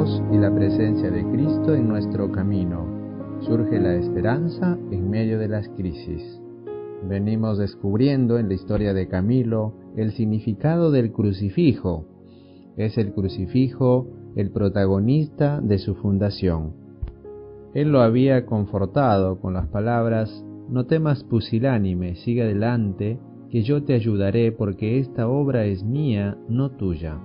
y la presencia de Cristo en nuestro camino. Surge la esperanza en medio de las crisis. Venimos descubriendo en la historia de Camilo el significado del crucifijo. Es el crucifijo el protagonista de su fundación. Él lo había confortado con las palabras, no temas pusilánime, sigue adelante, que yo te ayudaré porque esta obra es mía, no tuya.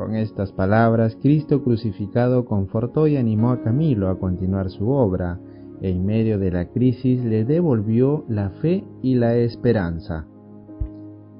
Con estas palabras, Cristo crucificado confortó y animó a Camilo a continuar su obra, en medio de la crisis le devolvió la fe y la esperanza.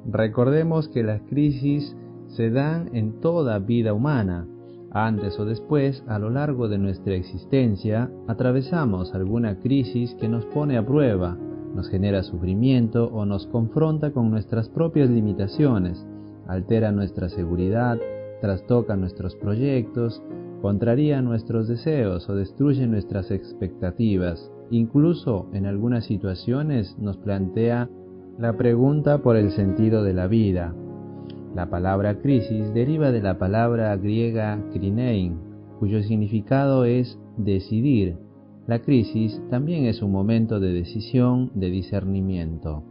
Recordemos que las crisis se dan en toda vida humana. Antes o después, a lo largo de nuestra existencia, atravesamos alguna crisis que nos pone a prueba, nos genera sufrimiento o nos confronta con nuestras propias limitaciones, altera nuestra seguridad, trastoca nuestros proyectos, contraría nuestros deseos o destruye nuestras expectativas. Incluso en algunas situaciones nos plantea la pregunta por el sentido de la vida. La palabra crisis deriva de la palabra griega krinein, cuyo significado es decidir. La crisis también es un momento de decisión, de discernimiento.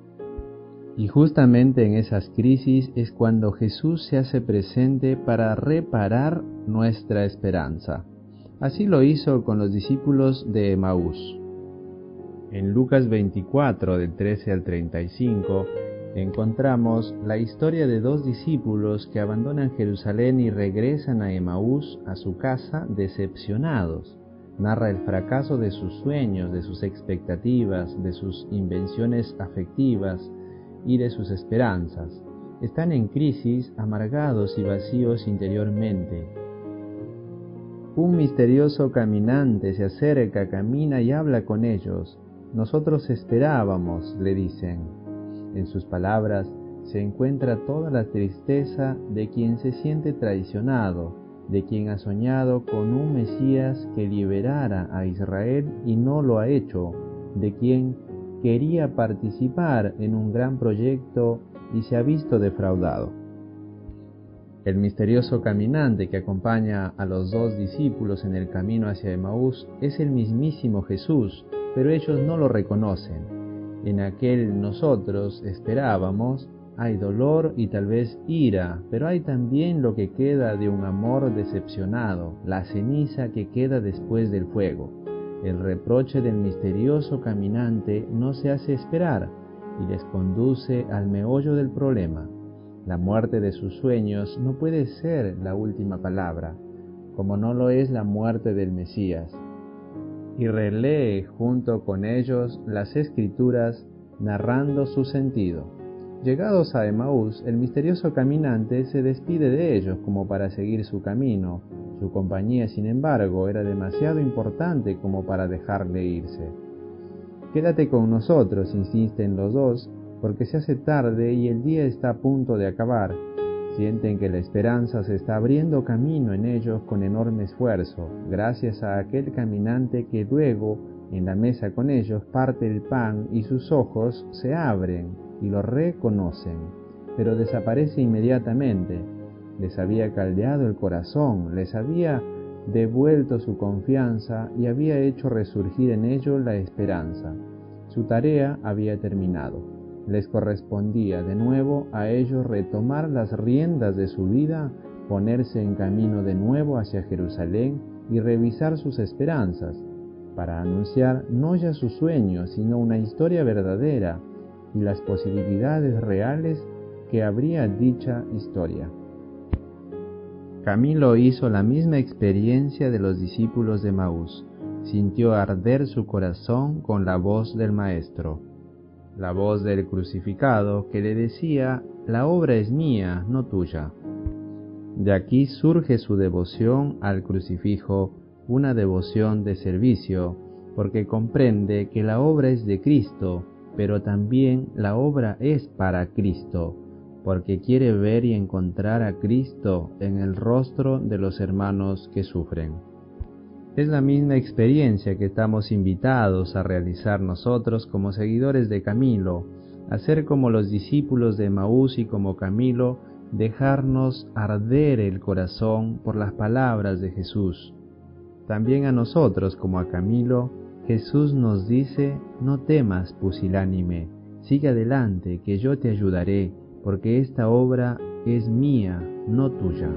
Y justamente en esas crisis es cuando Jesús se hace presente para reparar nuestra esperanza. Así lo hizo con los discípulos de Emaús. En Lucas 24, del 13 al 35, encontramos la historia de dos discípulos que abandonan Jerusalén y regresan a Emaús, a su casa, decepcionados. Narra el fracaso de sus sueños, de sus expectativas, de sus invenciones afectivas, y de sus esperanzas. Están en crisis, amargados y vacíos interiormente. Un misterioso caminante se acerca, camina y habla con ellos. Nosotros esperábamos, le dicen. En sus palabras se encuentra toda la tristeza de quien se siente traicionado, de quien ha soñado con un Mesías que liberara a Israel y no lo ha hecho, de quien quería participar en un gran proyecto y se ha visto defraudado. El misterioso caminante que acompaña a los dos discípulos en el camino hacia Emaús es el mismísimo Jesús, pero ellos no lo reconocen. En aquel nosotros esperábamos hay dolor y tal vez ira, pero hay también lo que queda de un amor decepcionado, la ceniza que queda después del fuego. El reproche del misterioso caminante no se hace esperar y les conduce al meollo del problema. La muerte de sus sueños no puede ser la última palabra, como no lo es la muerte del Mesías. Y relee junto con ellos las escrituras narrando su sentido. Llegados a Emaús, el misterioso caminante se despide de ellos como para seguir su camino. Su compañía, sin embargo, era demasiado importante como para dejarle irse. Quédate con nosotros, insisten los dos, porque se hace tarde y el día está a punto de acabar. Sienten que la esperanza se está abriendo camino en ellos con enorme esfuerzo, gracias a aquel caminante que luego, en la mesa con ellos, parte el pan y sus ojos se abren y lo reconocen, pero desaparece inmediatamente. Les había caldeado el corazón, les había devuelto su confianza y había hecho resurgir en ellos la esperanza. Su tarea había terminado. Les correspondía de nuevo a ellos retomar las riendas de su vida, ponerse en camino de nuevo hacia Jerusalén y revisar sus esperanzas, para anunciar no ya sus sueños, sino una historia verdadera, y las posibilidades reales que habría dicha historia. Camilo hizo la misma experiencia de los discípulos de Maús, sintió arder su corazón con la voz del Maestro, la voz del crucificado que le decía, la obra es mía, no tuya. De aquí surge su devoción al crucifijo, una devoción de servicio, porque comprende que la obra es de Cristo pero también la obra es para Cristo, porque quiere ver y encontrar a Cristo en el rostro de los hermanos que sufren. Es la misma experiencia que estamos invitados a realizar nosotros como seguidores de Camilo, a ser como los discípulos de Maús y como Camilo, dejarnos arder el corazón por las palabras de Jesús. También a nosotros, como a Camilo, Jesús nos dice, no temas, pusilánime, sigue adelante, que yo te ayudaré, porque esta obra es mía, no tuya.